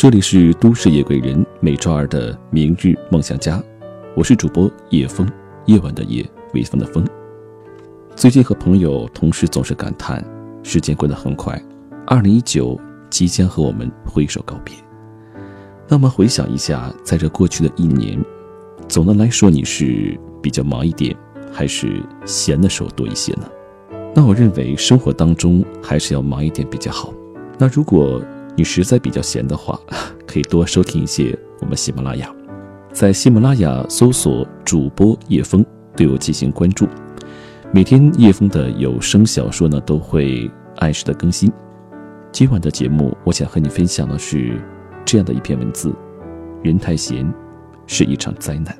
这里是都市夜归人，每周二的明日梦想家，我是主播叶风，夜晚的夜，微风的风。最近和朋友、同事总是感叹，时间过得很快，二零一九即将和我们挥手告别。那么回想一下，在这过去的一年，总的来说你是比较忙一点，还是闲的时候多一些呢？那我认为生活当中还是要忙一点比较好。那如果你实在比较闲的话，可以多收听一些我们喜马拉雅，在喜马拉雅搜索主播叶枫，对我进行关注。每天叶枫的有声小说呢都会按时的更新。今晚的节目，我想和你分享的是这样的一篇文字：人太闲，是一场灾难。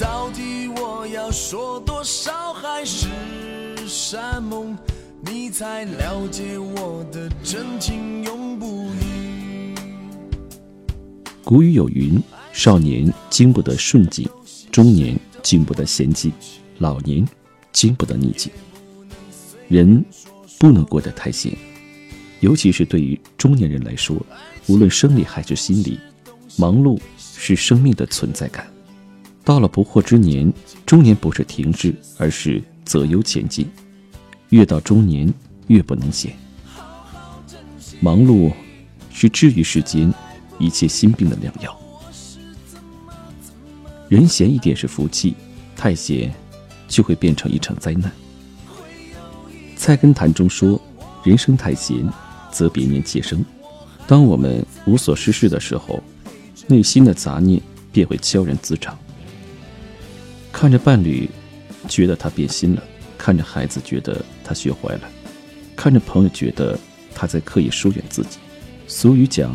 到底我要说多少还是山盟？你才了解我的真情永不渝。古语有云：少年经不得顺境，中年经不得闲境，老年经不得逆境。人不能过得太闲，尤其是对于中年人来说，无论生理还是心理，忙碌是生命的存在感。到了不惑之年，中年不是停滞，而是择优前进。越到中年，越不能闲。忙碌是治愈世间一切心病的良药。人闲一点是福气，太闲就会变成一场灾难。菜根谭中说：“人生太闲，则别念妾生。”当我们无所事事的时候，内心的杂念便会悄然滋长。看着伴侣，觉得他变心了。看着孩子，觉得他学坏了；看着朋友，觉得他在刻意疏远自己。俗语讲：“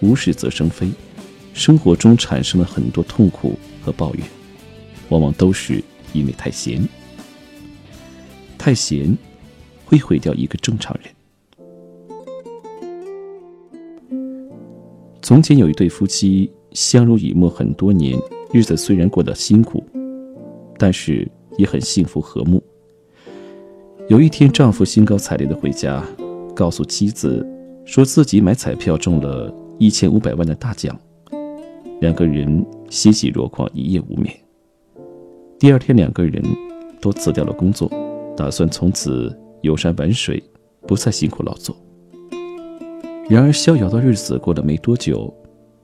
无事则生非。”生活中产生了很多痛苦和抱怨，往往都是因为太闲。太闲会毁掉一个正常人。从前有一对夫妻相濡以沫很多年，日子虽然过得辛苦，但是也很幸福和睦。有一天，丈夫兴高采烈的回家，告诉妻子，说自己买彩票中了一千五百万的大奖。两个人欣喜若狂，一夜无眠。第二天，两个人都辞掉了工作，打算从此游山玩水，不再辛苦劳作。然而，逍遥的日子过了没多久，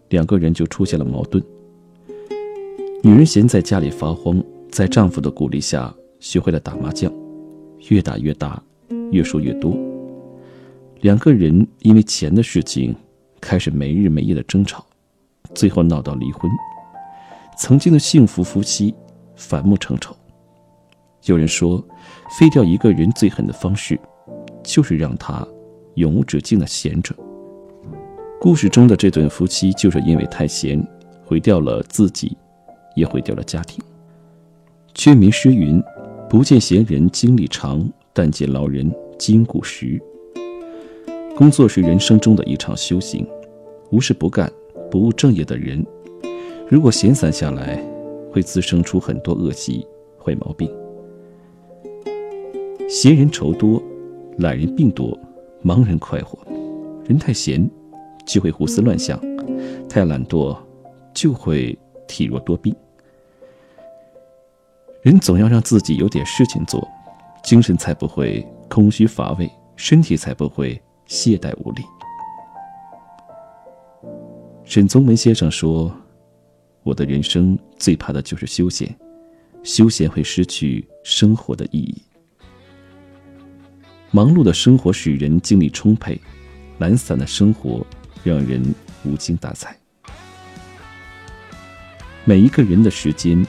两个人就出现了矛盾。女人闲在家里发慌，在丈夫的鼓励下，学会了打麻将。越打越大，越说越多。两个人因为钱的事情开始没日没夜的争吵，最后闹到离婚。曾经的幸福夫妻反目成仇。有人说，废掉一个人最狠的方式，就是让他永无止境的闲着。故事中的这对夫妻就是因为太闲，毁掉了自己，也毁掉了家庭。劝民诗云。不见闲人精力长，但见老人筋骨实。工作是人生中的一场修行，无事不干、不务正业的人，如果闲散下来，会滋生出很多恶习、坏毛病。闲人愁多，懒人病多，忙人快活。人太闲，就会胡思乱想；太懒惰，就会体弱多病。人总要让自己有点事情做，精神才不会空虚乏味，身体才不会懈怠无力。沈从文先生说：“我的人生最怕的就是休闲，休闲会失去生活的意义。忙碌的生活使人精力充沛，懒散的生活让人无精打采。每一个人的时间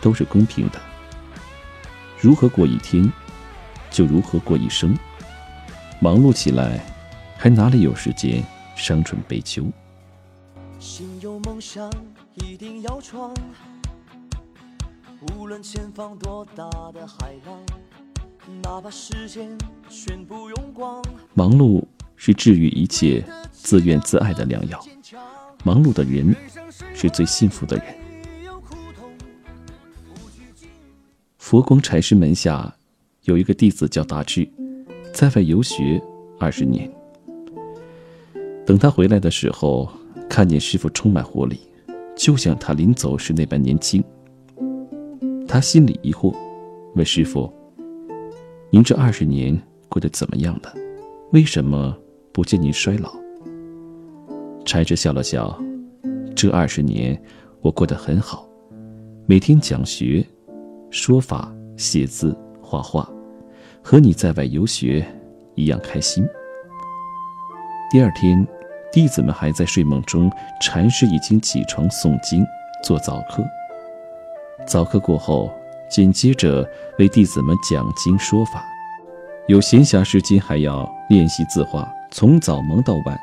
都是公平的。”如何过一天，就如何过一生。忙碌起来，还哪里有时间伤春悲秋？心有梦想，一定要闯。无论前方多大的海浪，哪怕时间全部用光。忙碌是治愈一切自怨自艾的良药。忙碌的人是最幸福的人。佛光禅师门下有一个弟子叫大智，在外游学，二十年。等他回来的时候，看见师傅充满活力，就像他临走时那般年轻。他心里疑惑，问师傅：“您这二十年过得怎么样了？为什么不见您衰老？”禅师笑了笑：“这二十年我过得很好，每天讲学、说法、写字、画画，和你在外游学一样开心。”第二天。弟子们还在睡梦中，禅师已经起床诵经、做早课。早课过后，紧接着为弟子们讲经说法，有闲暇时间还要练习字画，从早忙到晚，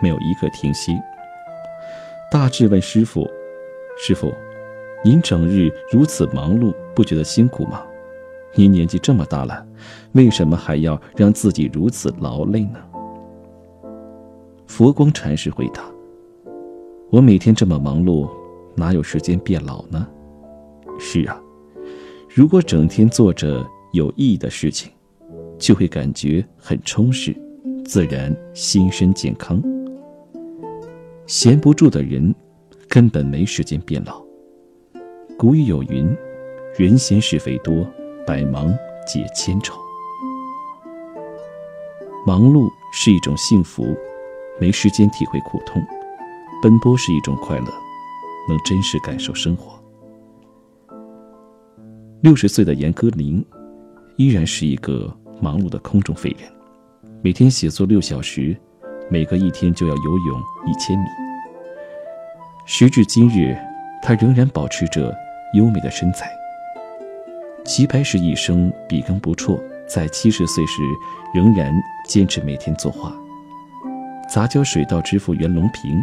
没有一刻停息。大智问师傅：“师傅，您整日如此忙碌，不觉得辛苦吗？您年纪这么大了，为什么还要让自己如此劳累呢？”佛光禅师回答：“我每天这么忙碌，哪有时间变老呢？是啊，如果整天做着有意义的事情，就会感觉很充实，自然心身健康。闲不住的人，根本没时间变老。古语有云：‘人闲是非多，百忙解千愁。’忙碌是一种幸福。”没时间体会苦痛，奔波是一种快乐，能真实感受生活。六十岁的严歌苓，依然是一个忙碌的空中飞人，每天写作六小时，每隔一天就要游泳一千米。时至今日，他仍然保持着优美的身材。齐白石一生笔耕不辍，在七十岁时仍然坚持每天作画。杂交水稻之父袁隆平，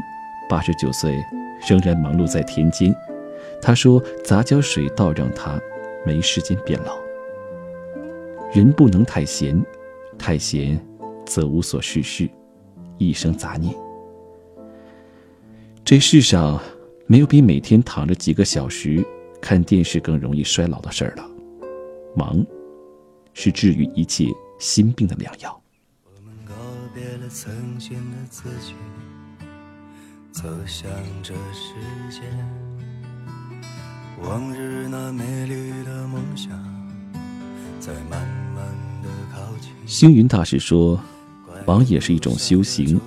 八十九岁仍然忙碌在田间。他说：“杂交水稻让他没时间变老。人不能太闲，太闲则无所事事，一生杂念。这世上没有比每天躺着几个小时看电视更容易衰老的事儿了。忙，是治愈一切心病的良药。”别了曾经的自己，走向这世界。往日那美丽的梦想，在慢慢的靠近。星云大师说：“忙也是一种修行，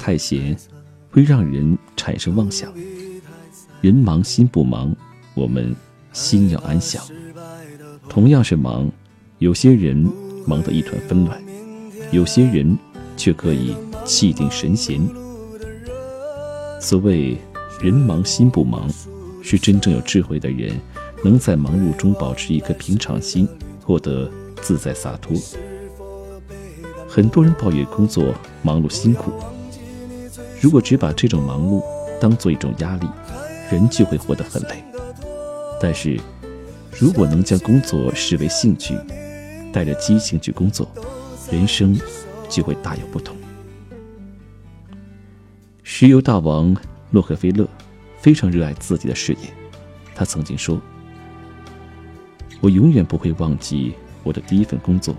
太闲会让人产生妄想。人忙心不忙，我们心要安详。同样是忙，有些人忙得一团纷乱，有些人。”却可以气定神闲。所谓“人忙心不忙”，是真正有智慧的人能在忙碌中保持一颗平常心，获得自在洒脱。很多人抱怨工作忙碌辛苦，如果只把这种忙碌当做一种压力，人就会活得很累。但是，如果能将工作视为兴趣，带着激情去工作，人生。就会大有不同。石油大王洛克菲勒非常热爱自己的事业，他曾经说：“我永远不会忘记我的第一份工作，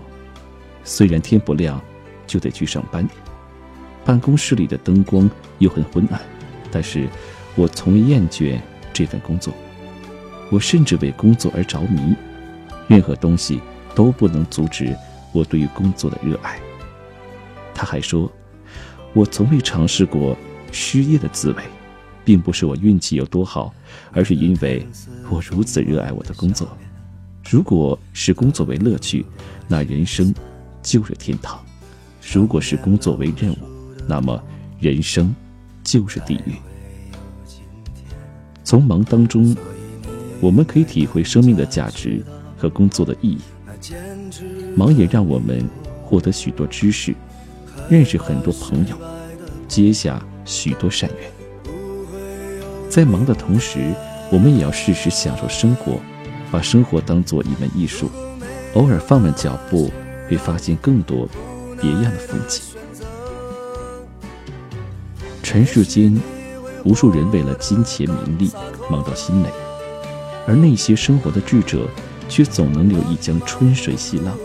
虽然天不亮就得去上班，办公室里的灯光又很昏暗，但是我从未厌倦这份工作。我甚至为工作而着迷，任何东西都不能阻止我对于工作的热爱。”他还说：“我从未尝试过失业的滋味，并不是我运气有多好，而是因为我如此热爱我的工作。如果视工作为乐趣，那人生就是天堂；如果视工作为任务，那么人生就是地狱。从忙当中，我们可以体会生命的价值和工作的意义。忙也让我们获得许多知识。”认识很多朋友，结下许多善缘。在忙的同时，我们也要适时享受生活，把生活当做一门艺术。偶尔放慢脚步，会发现更多别样的风景。尘世间，无数人为了金钱名利忙到心累，而那些生活的智者，却总能留一江春水细浪，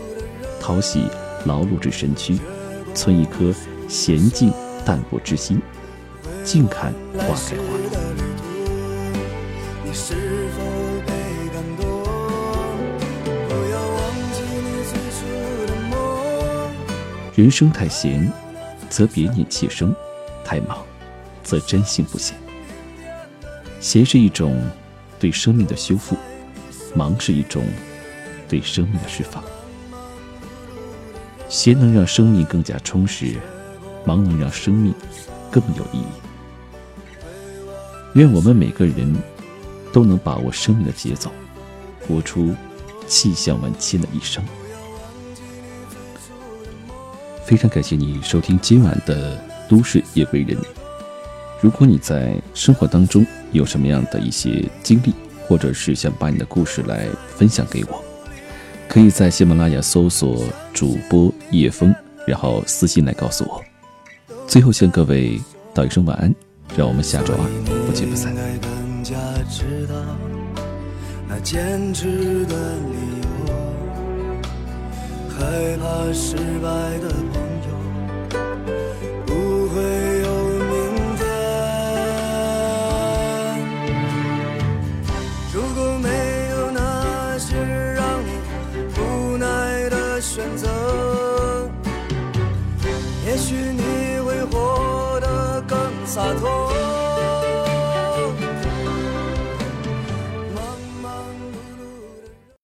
淘洗劳碌之身躯。存一颗娴静淡泊之心，静看花开花落。人生太闲，则别念气生；太忙，则真心不闲。闲是一种对生命的修复，忙是一种对生命的释放。闲能让生命更加充实，忙能让生命更有意义。愿我们每个人都能把握生命的节奏，活出气象万千的一生。非常感谢你收听今晚的《都市夜归人》。如果你在生活当中有什么样的一些经历，或者是想把你的故事来分享给我，可以在喜马拉雅搜索主播叶枫，然后私信来告诉我。最后向各位道一声晚安，让我们下周二不见不散坚持的理由。害怕失败的